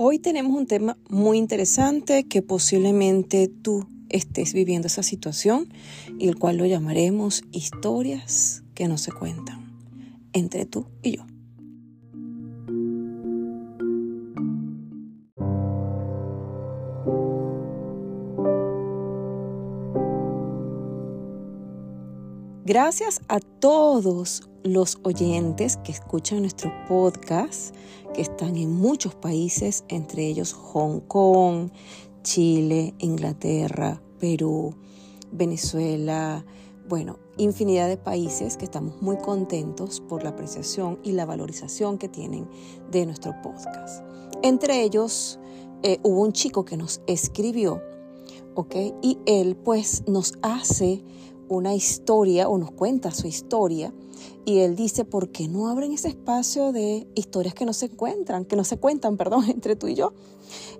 Hoy tenemos un tema muy interesante que posiblemente tú estés viviendo esa situación y el cual lo llamaremos historias que no se cuentan entre tú y yo. Gracias a todos los oyentes que escuchan nuestro podcast, que están en muchos países, entre ellos Hong Kong, Chile, Inglaterra, Perú, Venezuela, bueno, infinidad de países que estamos muy contentos por la apreciación y la valorización que tienen de nuestro podcast. Entre ellos eh, hubo un chico que nos escribió, ¿ok? Y él pues nos hace una historia o nos cuenta su historia y él dice, ¿por qué no abren ese espacio de historias que no se encuentran, que no se cuentan, perdón, entre tú y yo?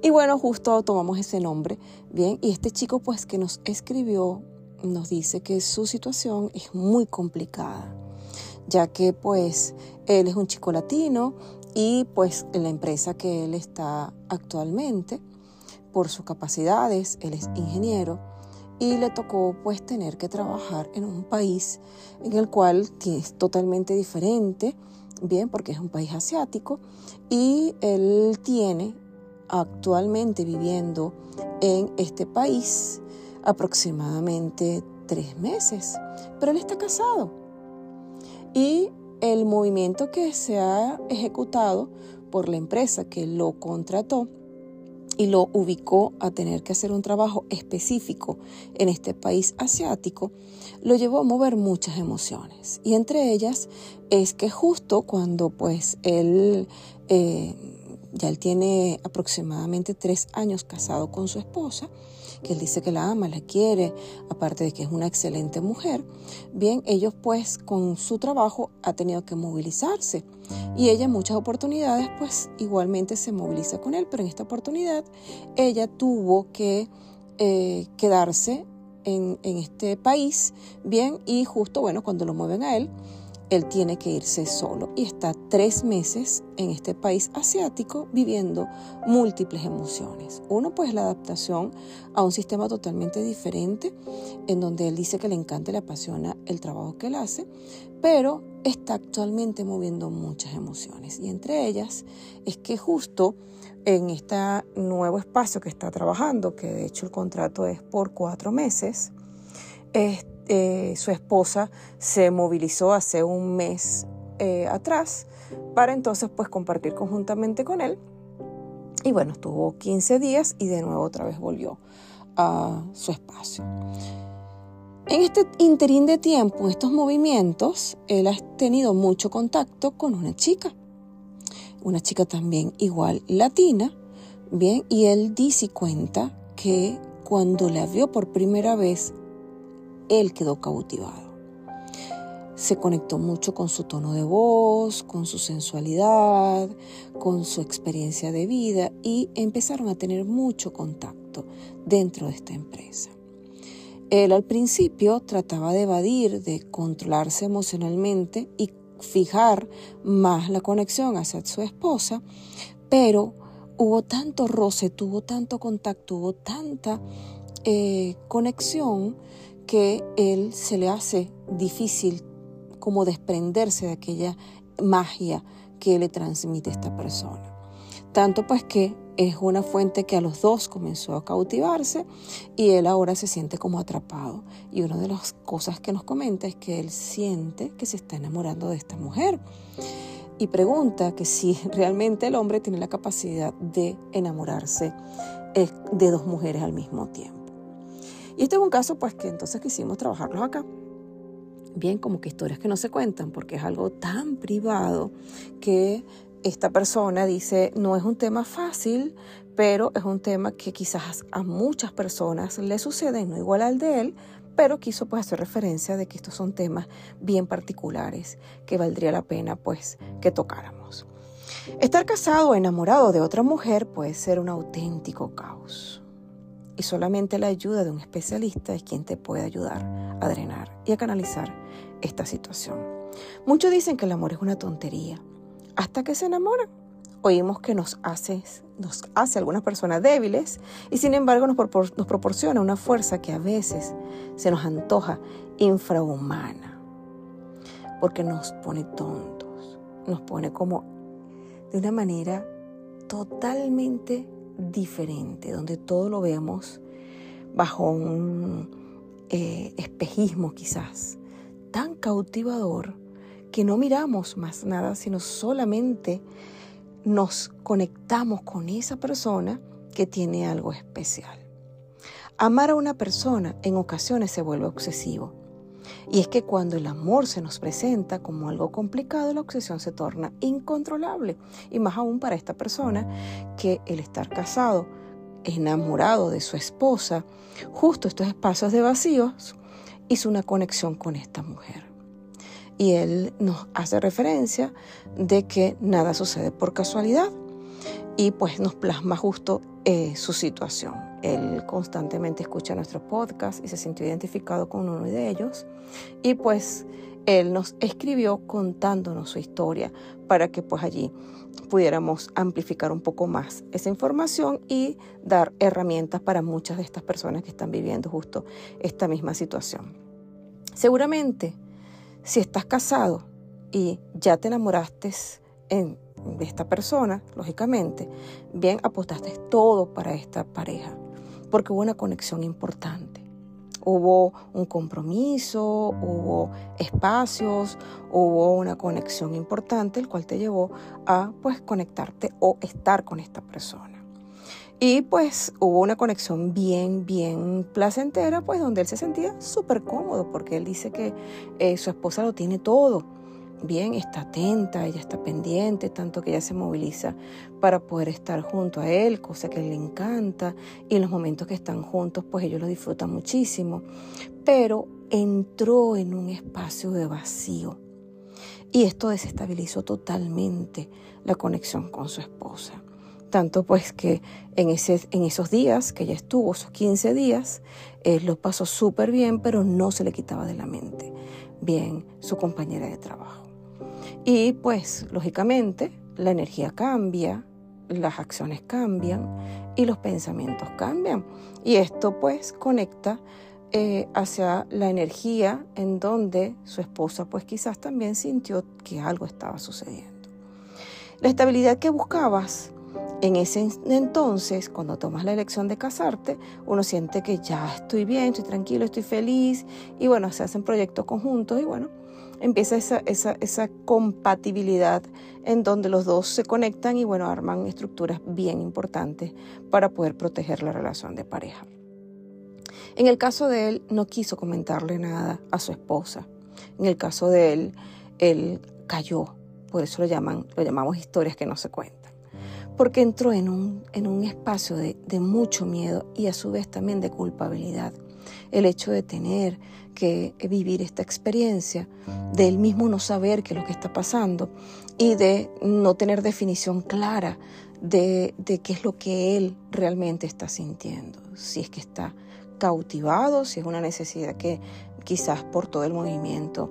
Y bueno, justo tomamos ese nombre, bien, y este chico pues que nos escribió nos dice que su situación es muy complicada, ya que pues él es un chico latino y pues en la empresa que él está actualmente, por sus capacidades, él es ingeniero, y le tocó pues tener que trabajar en un país en el cual es totalmente diferente, bien, porque es un país asiático y él tiene actualmente viviendo en este país aproximadamente tres meses, pero él está casado. Y el movimiento que se ha ejecutado por la empresa que lo contrató y lo ubicó a tener que hacer un trabajo específico en este país asiático, lo llevó a mover muchas emociones. Y entre ellas es que justo cuando pues él eh, ya él tiene aproximadamente tres años casado con su esposa, que él dice que la ama, la quiere, aparte de que es una excelente mujer, bien, ellos pues con su trabajo ha tenido que movilizarse. Y ella en muchas oportunidades pues igualmente se moviliza con él, pero en esta oportunidad ella tuvo que eh, quedarse en, en este país, bien, y justo bueno, cuando lo mueven a él, él tiene que irse solo y está tres meses en este país asiático viviendo múltiples emociones. Uno, pues la adaptación a un sistema totalmente diferente, en donde él dice que le encanta y le apasiona el trabajo que él hace, pero está actualmente moviendo muchas emociones. Y entre ellas es que justo en este nuevo espacio que está trabajando, que de hecho el contrato es por cuatro meses, este, eh, su esposa se movilizó hace un mes eh, atrás para entonces pues compartir conjuntamente con él. Y bueno, estuvo 15 días y de nuevo otra vez volvió a su espacio. En este interín de tiempo, estos movimientos, él ha tenido mucho contacto con una chica, una chica también igual latina, bien, y él dice y cuenta que cuando la vio por primera vez él quedó cautivado. Se conectó mucho con su tono de voz, con su sensualidad, con su experiencia de vida y empezaron a tener mucho contacto dentro de esta empresa. Él al principio trataba de evadir, de controlarse emocionalmente y fijar más la conexión hacia su esposa, pero hubo tanto roce, tuvo tanto contacto, hubo tanta eh, conexión que él se le hace difícil como desprenderse de aquella magia que le transmite esta persona. Tanto pues que es una fuente que a los dos comenzó a cautivarse y él ahora se siente como atrapado. Y una de las cosas que nos comenta es que él siente que se está enamorando de esta mujer. Y pregunta que si realmente el hombre tiene la capacidad de enamorarse eh, de dos mujeres al mismo tiempo. Y este es un caso pues que entonces quisimos trabajarlos acá. Bien, como que historias que no se cuentan, porque es algo tan privado que esta persona dice, no es un tema fácil, pero es un tema que quizás a muchas personas le sucede, no igual al de él, pero quiso pues hacer referencia de que estos son temas bien particulares que valdría la pena pues que tocáramos. Estar casado o enamorado de otra mujer puede ser un auténtico caos y solamente la ayuda de un especialista es quien te puede ayudar a drenar y a canalizar esta situación. Muchos dicen que el amor es una tontería, hasta que se enamoran. Oímos que nos hace, nos hace algunas personas débiles y sin embargo nos, nos proporciona una fuerza que a veces se nos antoja infrahumana, porque nos pone tontos, nos pone como de una manera totalmente diferente, donde todo lo vemos bajo un eh, espejismo quizás, tan cautivador que no miramos más nada, sino solamente nos conectamos con esa persona que tiene algo especial. Amar a una persona en ocasiones se vuelve obsesivo. Y es que cuando el amor se nos presenta como algo complicado, la obsesión se torna incontrolable. Y más aún para esta persona que el estar casado, enamorado de su esposa, justo estos espacios de vacíos, hizo una conexión con esta mujer. Y él nos hace referencia de que nada sucede por casualidad y pues nos plasma justo eh, su situación. Él constantemente escucha nuestro podcast y se sintió identificado con uno de ellos. Y pues él nos escribió contándonos su historia para que pues allí pudiéramos amplificar un poco más esa información y dar herramientas para muchas de estas personas que están viviendo justo esta misma situación. Seguramente, si estás casado y ya te enamoraste en, de esta persona, lógicamente, bien apostaste todo para esta pareja porque hubo una conexión importante. Hubo un compromiso, hubo espacios, hubo una conexión importante, el cual te llevó a pues conectarte o estar con esta persona. Y pues hubo una conexión bien, bien placentera, pues donde él se sentía súper cómodo, porque él dice que eh, su esposa lo tiene todo bien, está atenta, ella está pendiente, tanto que ella se moviliza para poder estar junto a él, cosa que le encanta, y en los momentos que están juntos, pues ellos lo disfrutan muchísimo, pero entró en un espacio de vacío. Y esto desestabilizó totalmente la conexión con su esposa. Tanto pues que en, ese, en esos días que ella estuvo, esos 15 días, él lo pasó súper bien, pero no se le quitaba de la mente bien su compañera de trabajo. Y pues, lógicamente, la energía cambia, las acciones cambian y los pensamientos cambian. Y esto pues conecta eh, hacia la energía en donde su esposa pues quizás también sintió que algo estaba sucediendo. La estabilidad que buscabas en ese entonces, cuando tomas la elección de casarte, uno siente que ya estoy bien, estoy tranquilo, estoy feliz y bueno, se hacen proyectos conjuntos y bueno, empieza esa, esa, esa, compatibilidad en donde los dos se conectan y bueno, arman estructuras bien importantes para poder proteger la relación de pareja. En el caso de él, no quiso comentarle nada a su esposa. En el caso de él, él cayó. Por eso lo, llaman, lo llamamos historias que no se cuentan. Porque entró en un, en un espacio de, de mucho miedo y a su vez también de culpabilidad el hecho de tener que vivir esta experiencia, de él mismo no saber qué es lo que está pasando y de no tener definición clara de, de qué es lo que él realmente está sintiendo, si es que está cautivado, si es una necesidad que quizás por todo el movimiento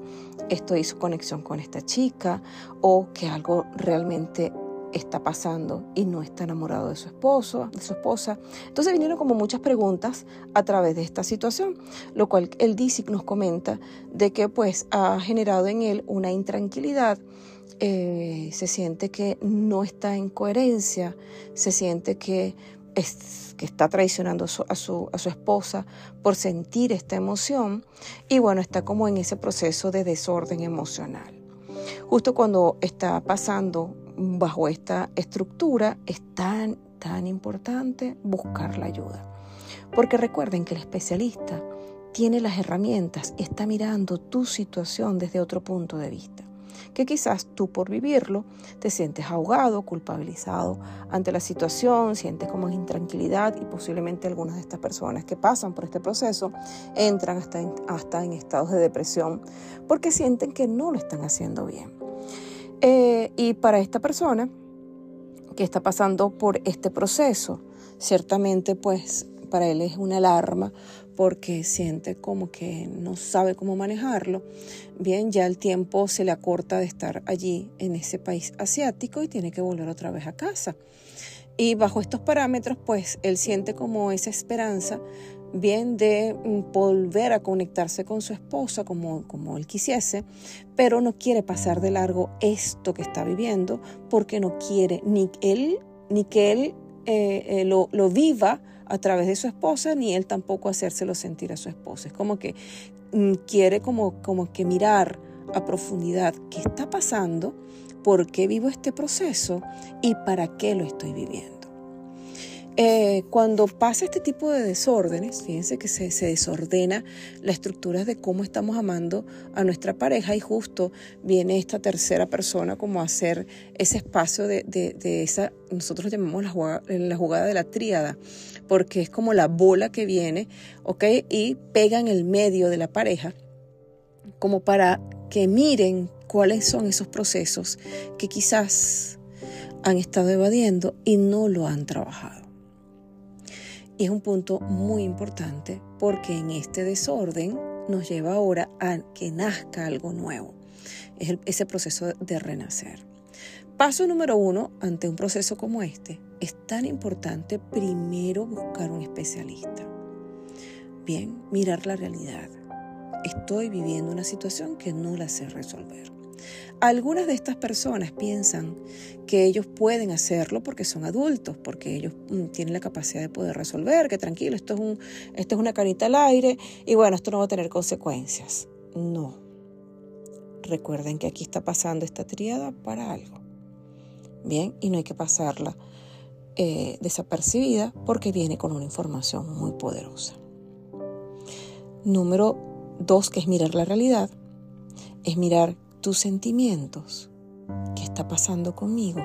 esto hizo conexión con esta chica o que algo realmente está pasando y no está enamorado de su esposo, de su esposa. Entonces vinieron como muchas preguntas a través de esta situación, lo cual el DISIC nos comenta de que pues ha generado en él una intranquilidad, eh, se siente que no está en coherencia, se siente que, es, que está traicionando a su, a, su, a su esposa por sentir esta emoción y bueno, está como en ese proceso de desorden emocional. Justo cuando está pasando bajo esta estructura es tan, tan importante buscar la ayuda. Porque recuerden que el especialista tiene las herramientas, está mirando tu situación desde otro punto de vista. Que quizás tú por vivirlo te sientes ahogado, culpabilizado ante la situación, sientes como intranquilidad y posiblemente algunas de estas personas que pasan por este proceso entran hasta hasta en estados de depresión porque sienten que no lo están haciendo bien. Eh, y para esta persona que está pasando por este proceso, ciertamente pues para él es una alarma porque siente como que no sabe cómo manejarlo. Bien, ya el tiempo se le acorta de estar allí en ese país asiático y tiene que volver otra vez a casa. Y bajo estos parámetros, pues él siente como esa esperanza bien de mm, volver a conectarse con su esposa como, como él quisiese, pero no quiere pasar de largo esto que está viviendo porque no quiere ni él ni que él eh, eh, lo, lo, viva a través de su esposa, ni él tampoco hacérselo sentir a su esposa. Es como que mm, quiere como, como que mirar a profundidad qué está pasando, por qué vivo este proceso y para qué lo estoy viviendo. Eh, cuando pasa este tipo de desórdenes, fíjense que se, desordena la estructura de cómo estamos amando a nuestra pareja y justo viene esta tercera persona como a hacer ese espacio de, esa, nosotros llamamos la jugada, la jugada de la tríada, porque es como la bola que viene, ¿ok? Y pega en el medio de la pareja, como para que miren cuáles son esos procesos que quizás han estado evadiendo y no lo han trabajado. Y es un punto muy importante porque en este desorden nos lleva ahora a que nazca algo nuevo. Es ese proceso de renacer. Paso número uno ante un proceso como este. Es tan importante primero buscar un especialista. Bien, mirar la realidad. Estoy viviendo una situación que no la sé resolver. Algunas de estas personas piensan que ellos pueden hacerlo porque son adultos, porque ellos mm, tienen la capacidad de poder resolver, que tranquilo, esto es, un, esto es una carita al aire y bueno, esto no va a tener consecuencias. No. Recuerden que aquí está pasando esta triada para algo. Bien, y no hay que pasarla eh, desapercibida porque viene con una información muy poderosa. Número dos, que es mirar la realidad, es mirar tus sentimientos. ¿Qué está pasando conmigo?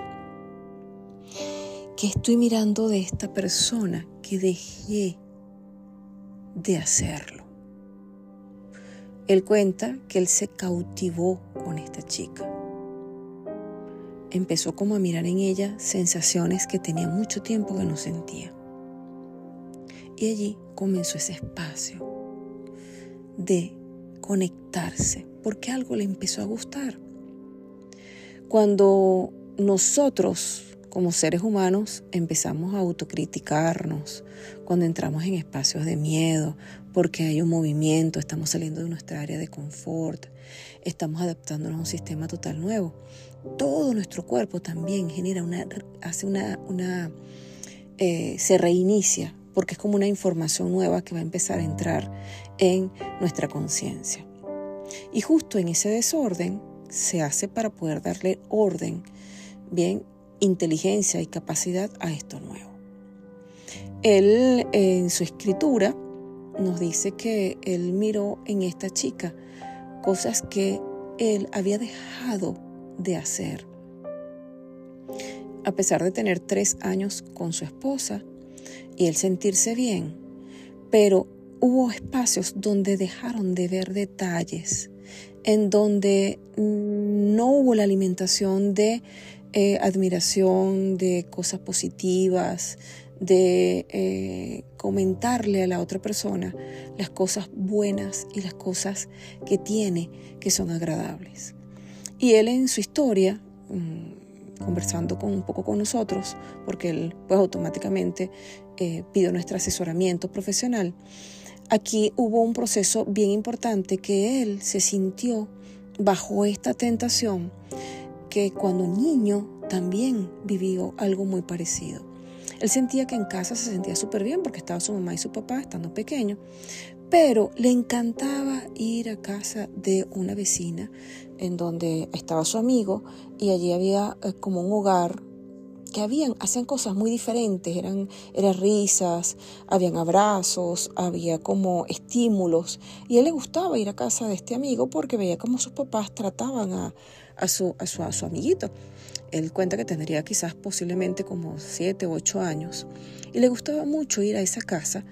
¿Qué estoy mirando de esta persona que dejé de hacerlo? Él cuenta que él se cautivó con esta chica. Empezó como a mirar en ella sensaciones que tenía mucho tiempo que no sentía. Y allí comenzó ese espacio de conectarse porque algo le empezó a gustar. Cuando nosotros como seres humanos empezamos a autocriticarnos, cuando entramos en espacios de miedo, porque hay un movimiento, estamos saliendo de nuestra área de confort, estamos adaptándonos a un sistema total nuevo. Todo nuestro cuerpo también genera una, hace una, una eh, se reinicia, porque es como una información nueva que va a empezar a entrar en nuestra conciencia. Y justo en ese desorden se hace para poder darle orden, bien, inteligencia y capacidad a esto nuevo. Él en su escritura nos dice que él miró en esta chica cosas que él había dejado de hacer. A pesar de tener tres años con su esposa y él sentirse bien, pero hubo espacios donde dejaron de ver detalles, en donde no hubo la alimentación de eh, admiración, de cosas positivas, de eh, comentarle a la otra persona las cosas buenas y las cosas que tiene que son agradables. Y él en su historia, mm, conversando con, un poco con nosotros, porque él pues automáticamente eh, pidió nuestro asesoramiento profesional, Aquí hubo un proceso bien importante que él se sintió bajo esta tentación que cuando niño también vivió algo muy parecido. Él sentía que en casa se sentía súper bien porque estaba su mamá y su papá estando pequeño, pero le encantaba ir a casa de una vecina en donde estaba su amigo y allí había eh, como un hogar que habían, hacían cosas muy diferentes, eran, eran risas, habían abrazos, había como estímulos, y a él le gustaba ir a casa de este amigo porque veía cómo sus papás trataban a, a, su, a, su, a su amiguito. Él cuenta que tendría quizás posiblemente como siete u ocho años, y le gustaba mucho ir a esa casa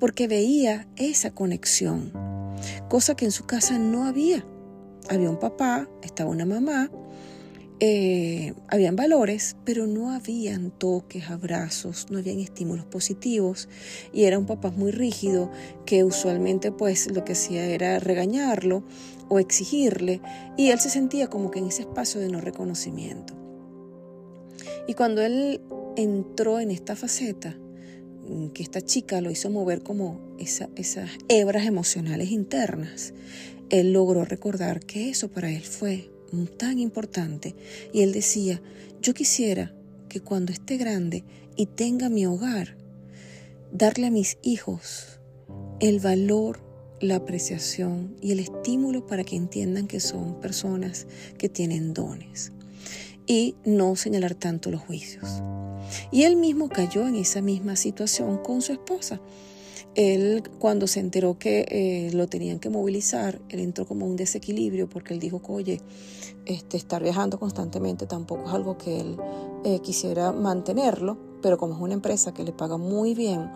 porque veía esa conexión, cosa que en su casa no había. Había un papá, estaba una mamá, eh, habían valores, pero no habían toques, abrazos, no habían estímulos positivos y era un papá muy rígido que usualmente pues lo que hacía era regañarlo o exigirle y él se sentía como que en ese espacio de no reconocimiento. Y cuando él entró en esta faceta, mm, que esta chica lo hizo mover como esas hebras emocionales internas, él logró recordar que eso para él fue tan importante. Y él decía, yo quisiera que cuando esté grande y tenga mi hogar, darle a mis hijos el valor, la apreciación y el estímulo para que entiendan que son personas que tienen dones y no señalar tanto los juicios. Y él mismo cayó en esa misma situación con su esposa. Él, cuando se enteró que eh, lo tenían que movilizar, él entró como un desequilibrio porque él dijo oye, este, estar viajando constantemente tampoco es algo que él eh, quisiera mantenerlo, pero como es una empresa que le paga muy bien,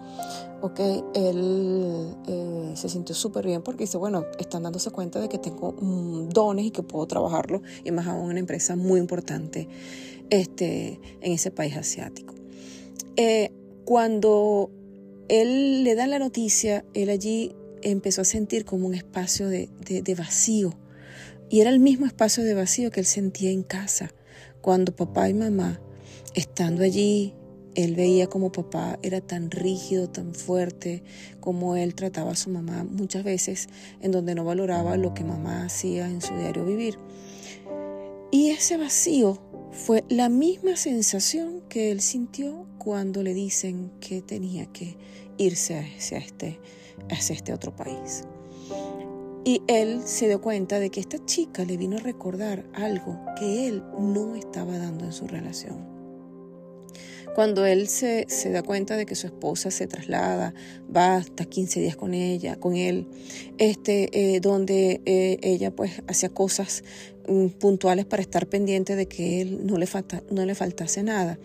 ok, él eh, se sintió súper bien porque dice, bueno, están dándose cuenta de que tengo mm, dones y que puedo trabajarlo, y más aún una empresa muy importante este, en ese país asiático. cuando él le da la noticia, él allí empezó a sentir como un espacio de, vacío. Y era el mismo espacio de vacío que él sentía en casa, cuando papá y mamá, estando allí, él veía como papá era tan rígido, tan fuerte, como él trataba a su mamá muchas veces, en donde no valoraba lo que mamá hacía en su diario vivir. Y ese vacío fue la misma sensación que él sintió cuando le dicen que tenía que irse hacia este, hacia este otro país. Y él se dio cuenta de que esta chica le vino a recordar algo que él no estaba dando en su relación. Cuando él se, da cuenta de que su esposa se traslada, va hasta 15 días con ella, con él, este, eh, donde eh, ella pues hacía cosas mm, puntuales para estar pendiente de que él no le, faltase nada,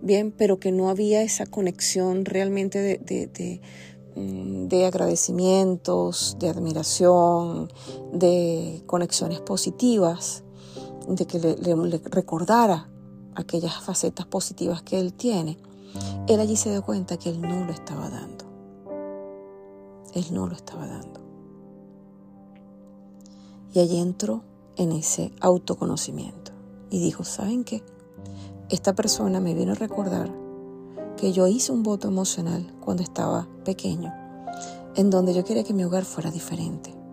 bien, pero que no había esa conexión realmente de, de, mm, agradecimientos, de admiración, de conexiones positivas, de que le recordara aquellas facetas positivas que él tiene, él allí se dio cuenta que él no lo estaba dando. Él no lo estaba dando. Y allí entró en ese autoconocimiento y dijo, ¿saben qué? Esta persona me vino a recordar que yo hice un voto emocional cuando estaba pequeño, en donde yo quería que mi hogar fuera diferente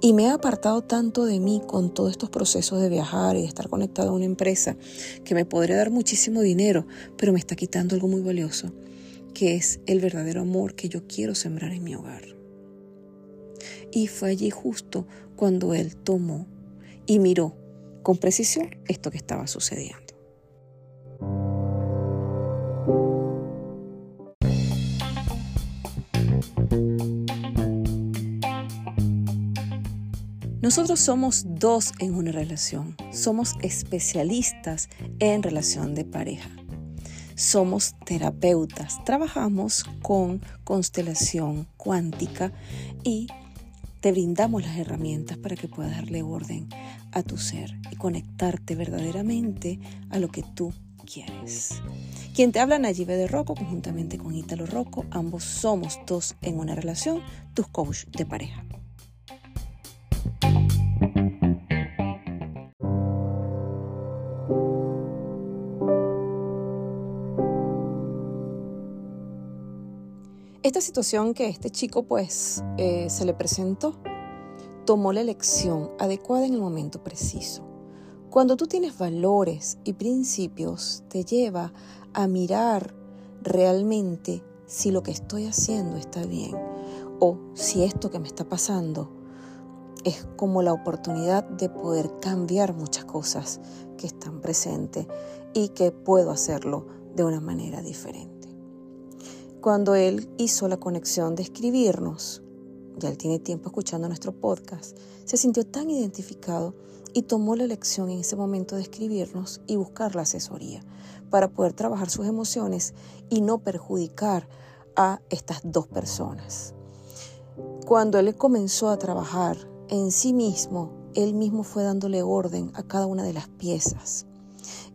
y me ha apartado tanto de mí con todos estos procesos de viajar y de estar conectado a una empresa que me podría dar muchísimo dinero, pero me está quitando algo muy valioso, que es el verdadero amor que yo quiero sembrar en mi hogar. Y fue allí justo cuando él tomó y miró con precisión esto que estaba sucediendo. Nosotros somos dos en una relación, somos especialistas en relación de pareja. Somos terapeutas, trabajamos con constelación cuántica y te brindamos las herramientas para que puedas darle orden a tu ser y conectarte verdaderamente a lo que tú quieres. Quien te habla Nayibe de Rocco, conjuntamente con Ítalo Rocco, ambos somos dos en una relación, tus coach de pareja. Esta situación que este chico pues eh, se le presentó, tomó la elección adecuada en el momento preciso. Cuando tú tienes valores y principios, te lleva a mirar realmente si lo que estoy haciendo está bien o si esto que me está pasando es como la oportunidad de poder cambiar muchas cosas que están presentes y que puedo hacerlo de una manera diferente cuando él hizo la conexión de escribirnos, ya él tiene tiempo escuchando nuestro podcast, se sintió tan identificado y tomó la elección en ese momento de escribirnos y buscar la asesoría para poder trabajar sus emociones y no perjudicar a estas dos personas. Cuando él comenzó a trabajar en sí mismo él mismo fue dándole orden a cada una de las piezas.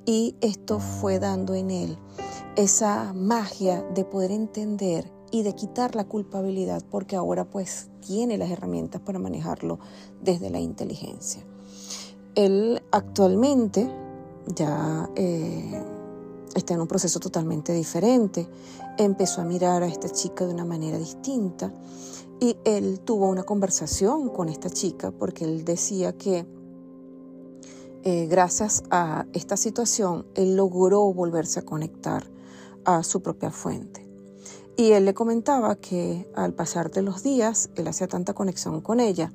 Y esto fue dando en él esa magia de poder entender y de quitar la culpabilidad porque ahora pues tiene las herramientas para manejarlo desde la inteligencia. Él actualmente ya eh, está en un proceso totalmente diferente. Empezó a mirar a esta chica de una manera distinta y él tuvo una conversación con esta chica porque él decía que eh, gracias a esta situación él logró volverse a conectar a su propia fuente. Y él le comentaba que al pasar de los días, él hacía tanta conexión con ella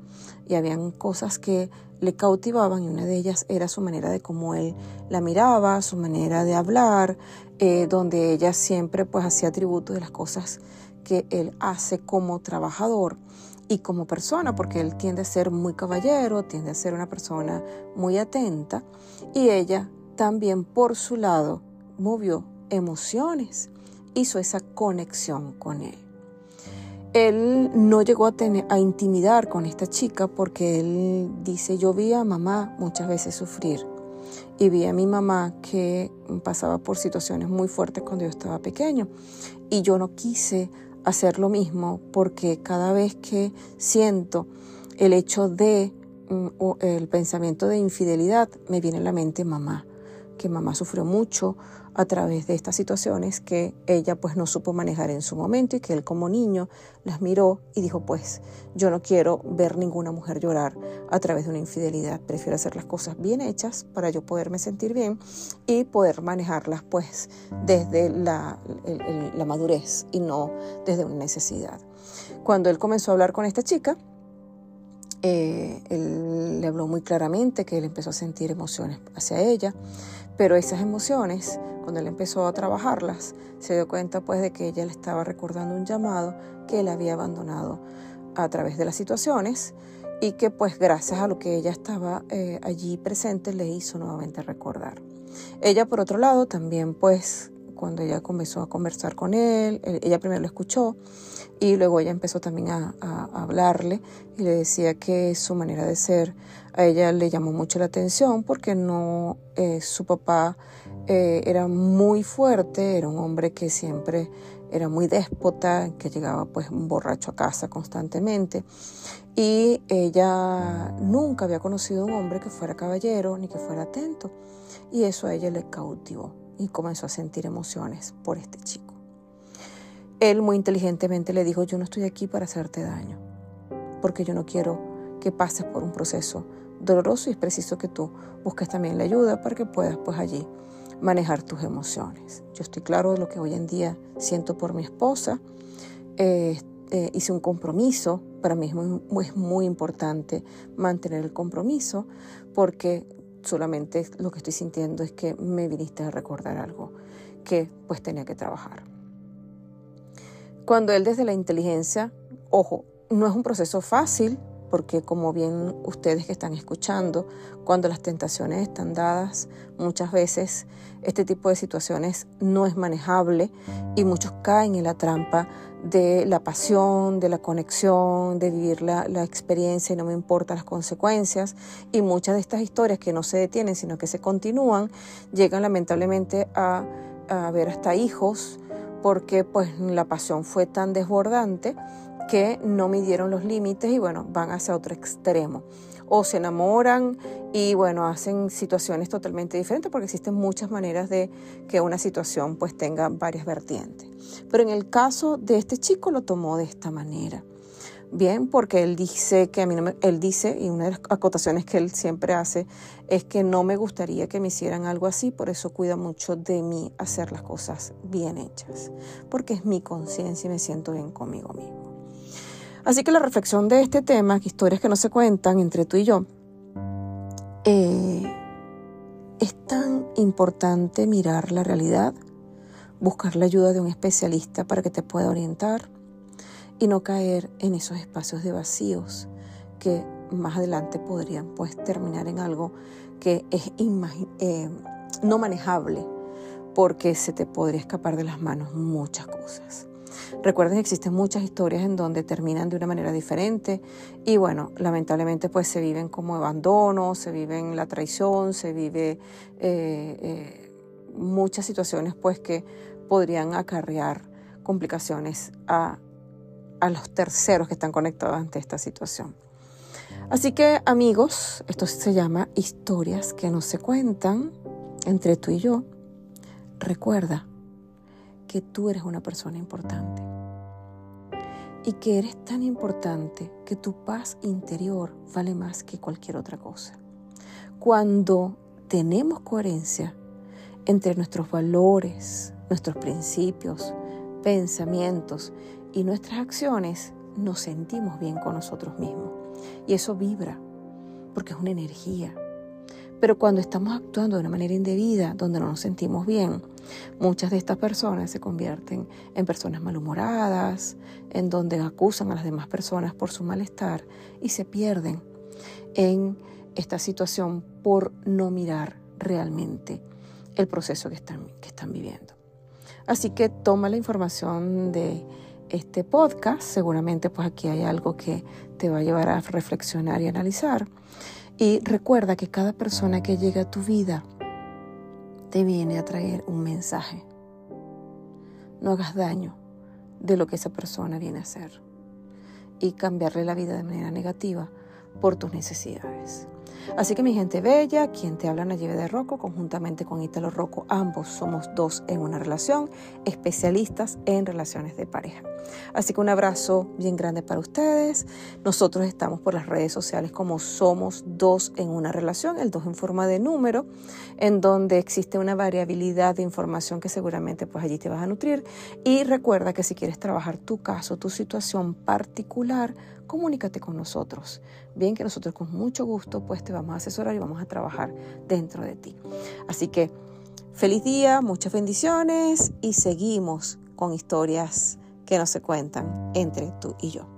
y habían cosas que le cautivaban y una de ellas era su manera de cómo él la miraba, su manera de hablar, eh, donde ella siempre pues hacía tributo de las cosas que él hace como trabajador y como persona, porque él tiende a ser muy caballero, tiende a ser una persona muy atenta y ella también por su lado movió emociones, hizo esa conexión con él. Él no llegó a, tener, a intimidar con esta chica porque él dice, yo vi a mamá muchas veces sufrir y vi a mi mamá que pasaba por situaciones muy fuertes cuando yo estaba pequeño y yo no quise hacer lo mismo porque cada vez que siento el hecho de mm, el pensamiento de infidelidad me viene a la mente mamá, que mamá sufrió mucho, a través de estas situaciones que ella pues no supo manejar en su momento y que él como niño las miró y dijo pues yo no quiero ver ninguna mujer llorar a través de una infidelidad, prefiero hacer las cosas bien hechas para yo poderme sentir bien y poder manejarlas pues desde la, la madurez y no desde una necesidad. Cuando él comenzó a hablar con esta chica, eh, él le habló muy claramente que él empezó a sentir emociones hacia ella, pero esas emociones, cuando él empezó a trabajarlas, se dio cuenta pues de que ella le estaba recordando un llamado que él había abandonado a través de las situaciones y que pues gracias a lo que ella estaba eh, allí presente le hizo nuevamente recordar. Ella por otro lado también pues cuando ella comenzó a conversar con él, ella primero lo escuchó y luego ella empezó también a, hablarle y le decía que su manera de ser a ella le llamó mucho la atención porque no, eh, su papá eh, era muy fuerte, era un hombre que siempre era muy déspota, que llegaba pues borracho a casa constantemente. Y ella nunca había conocido un hombre que fuera caballero ni que fuera atento. Y eso a ella le cautivó y comenzó a sentir emociones por este chico. Él muy inteligentemente le dijo, yo no estoy aquí para hacerte daño, porque yo no quiero que pases por un proceso doloroso y es preciso que tú busques también la ayuda para que puedas pues allí manejar tus emociones. Yo estoy claro de lo que hoy en día siento por mi esposa. Eh, eh, hice un compromiso, para mí es muy, es muy importante mantener el compromiso porque solamente lo que estoy sintiendo es que me viniste a recordar algo que pues tenía que trabajar. Cuando él desde la inteligencia, ojo, no es un proceso fácil, porque como bien ustedes que están escuchando, cuando las tentaciones están dadas, muchas veces este tipo de situaciones no es manejable y muchos caen en la trampa de la pasión, de la conexión, de vivir la, experiencia y no me importan las consecuencias. Y muchas de estas historias que no se detienen, sino que se continúan, llegan lamentablemente a, a ver hasta hijos, porque pues la pasión fue tan desbordante que no midieron los límites y bueno, van hacia otro extremo. O se enamoran y bueno, hacen situaciones totalmente diferentes porque existen muchas maneras de que una situación pues tenga varias vertientes. Pero en el caso de este chico lo tomó de esta manera. Bien, porque él dice que a mí él dice, y una de las acotaciones que él siempre hace, es que no me gustaría que me hicieran algo así, por eso cuida mucho de mí hacer las cosas bien hechas, porque es mi conciencia y me siento bien conmigo mismo. Así que la reflexión de este tema, historias que no se cuentan entre tú y yo, eh, es tan importante mirar la realidad, buscar la ayuda de un especialista para que te pueda orientar y no caer en esos espacios de vacíos que más adelante podrían pues terminar en algo que es eh, no manejable porque se te podría escapar de las manos muchas cosas. Recuerden que existen muchas historias en donde terminan de una manera diferente y bueno, lamentablemente pues se viven como abandono, se viven la traición, se vive eh, eh, muchas situaciones pues que podrían acarrear complicaciones a, a los terceros que están conectados ante esta situación. Así que amigos, esto se llama historias que no se cuentan entre tú y yo. Recuerda que tú eres una persona importante y que eres tan importante que tu paz interior vale más que cualquier otra cosa. Cuando tenemos coherencia entre nuestros valores, nuestros principios, pensamientos y nuestras acciones, nos sentimos bien con nosotros mismos. Y eso vibra, porque es una energía. Pero cuando estamos actuando de una manera indebida, donde no nos sentimos bien, muchas de estas personas se convierten en personas malhumoradas, en donde acusan a las demás personas por su malestar y se pierden en esta situación por no mirar realmente el proceso que están, que están viviendo. Así que toma la información de este podcast, seguramente pues aquí hay algo que te va a llevar a reflexionar y analizar. Y recuerda que cada persona que llega a tu vida te viene a traer un mensaje. No hagas daño de lo que esa persona viene a hacer y cambiarle la vida de manera negativa por tus necesidades. Así que mi gente bella, quien te habla Nayebe de Rocco, conjuntamente con Italo Rocco, ambos somos dos en una relación, especialistas en relaciones de pareja. Así que un abrazo bien grande para ustedes. Nosotros estamos por las redes sociales como somos dos en una relación, el dos en forma de número, en donde existe una variabilidad de información que seguramente pues allí te vas a nutrir. Y recuerda que si quieres trabajar tu caso, tu situación particular, comunícate con nosotros. Bien que nosotros con mucho gusto pues te vamos a asesorar y vamos a trabajar dentro de ti. Así que feliz día, muchas bendiciones y seguimos con historias que no se cuentan entre tú y yo.